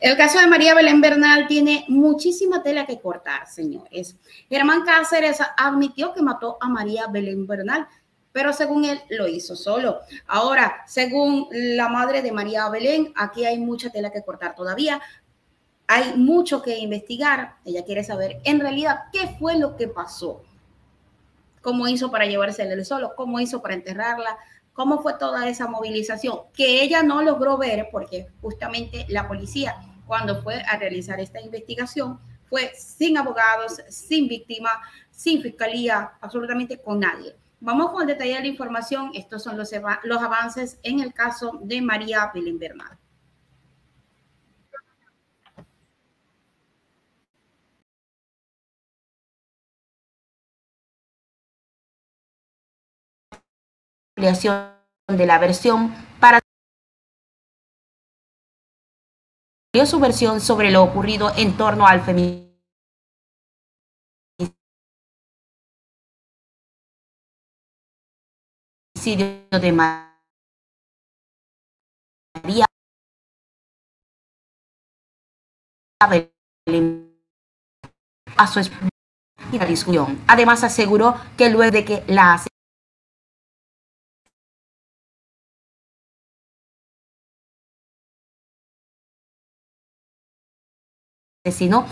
El caso de María Belén Bernal tiene muchísima tela que cortar, señores. Germán Cáceres admitió que mató a María Belén Bernal, pero según él lo hizo solo. Ahora, según la madre de María Belén, aquí hay mucha tela que cortar todavía. Hay mucho que investigar. Ella quiere saber en realidad qué fue lo que pasó. Cómo hizo para llevársela solo, cómo hizo para enterrarla, cómo fue toda esa movilización, que ella no logró ver porque justamente la policía cuando fue a realizar esta investigación fue sin abogados, sin víctima, sin fiscalía, absolutamente con nadie. Vamos con el detalle de la información. Estos son los, los avances en el caso de María Belén Bernal. de la versión dio su versión sobre lo ocurrido en torno al feminicidio de María a su discusión. Además aseguró que luego de que la sino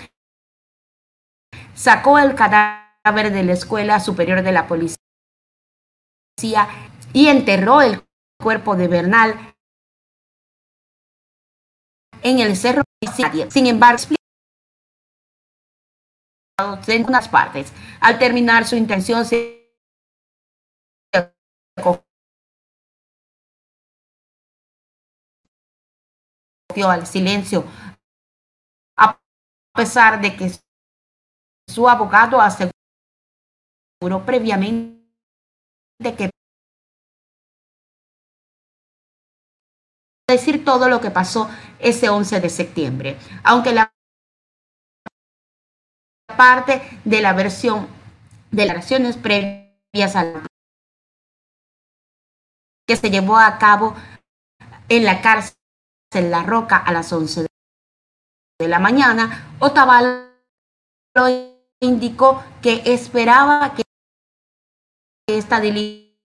sacó el cadáver de la Escuela Superior de la Policía y enterró el cuerpo de Bernal en el cerro. Sin embargo, en unas partes. Al terminar su intención se al silencio a pesar de que su abogado aseguró previamente que decir todo lo que pasó ese 11 de septiembre, aunque la parte de la versión de las acciones previas a que se llevó a cabo en la cárcel La Roca a las 11 de de la mañana, Otavalo indicó que esperaba que esta diligencia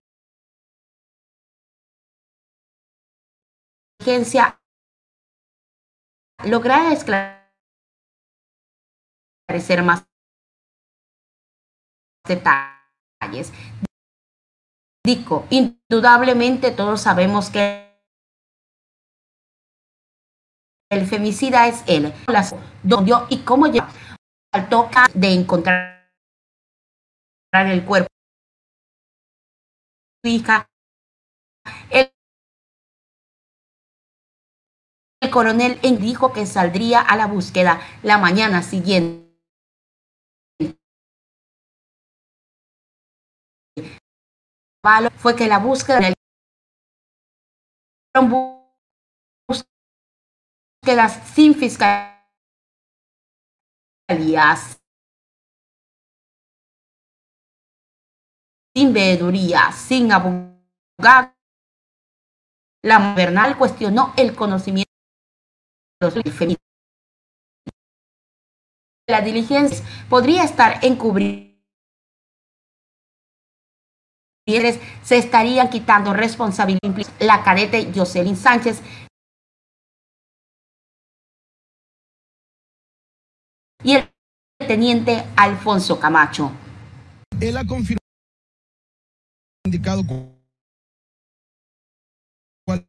lograra esclarecer más detalles. Dijo, indudablemente todos sabemos que el femicida es él. Donde y cómo ya al toca de encontrar el cuerpo hija. El, el coronel dijo que saldría a la búsqueda la mañana siguiente. Fue que la búsqueda quedas sin fiscalías, sin veeduría, sin abogado. La Bernal cuestionó el conocimiento de los La diligencia podría estar encubrir se estarían quitando responsabilidad. La cadete Jocelyn Sánchez y el teniente Alfonso Camacho. Él ha confirmado indicado cuáles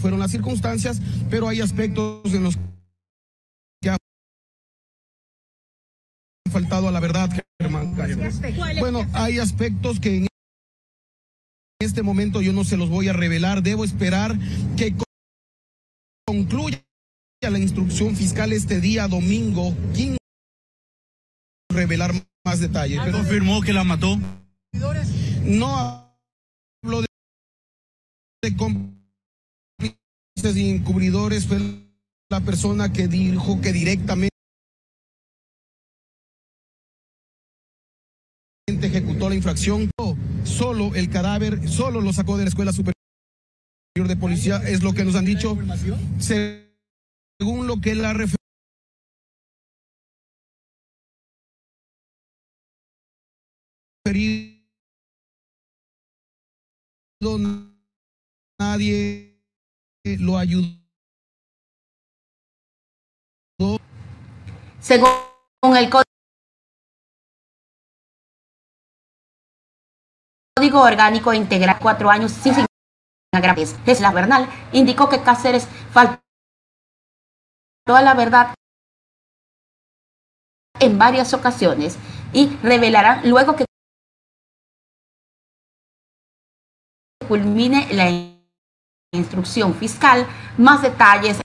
fueron las circunstancias, pero hay aspectos en los que ha faltado a la verdad, Germán. Bueno, hay aspectos que en este momento yo no se los voy a revelar, debo esperar que concluya la instrucción fiscal este día domingo 15 revelar más detalles. Pero confirmó que la mató. No hablo de, de cómplices y encubridores, fue la persona que dijo que directamente ejecutó la infracción. Solo el cadáver, solo lo sacó de la Escuela Superior de Policía, es lo que nos han dicho. Se según lo que la referido nadie lo ayudó. Según el Código Orgánico Integral, cuatro años sin agraves. la Bernal indicó que Cáceres faltó a la verdad en varias ocasiones y revelarán luego que culmine la instrucción fiscal. Más detalles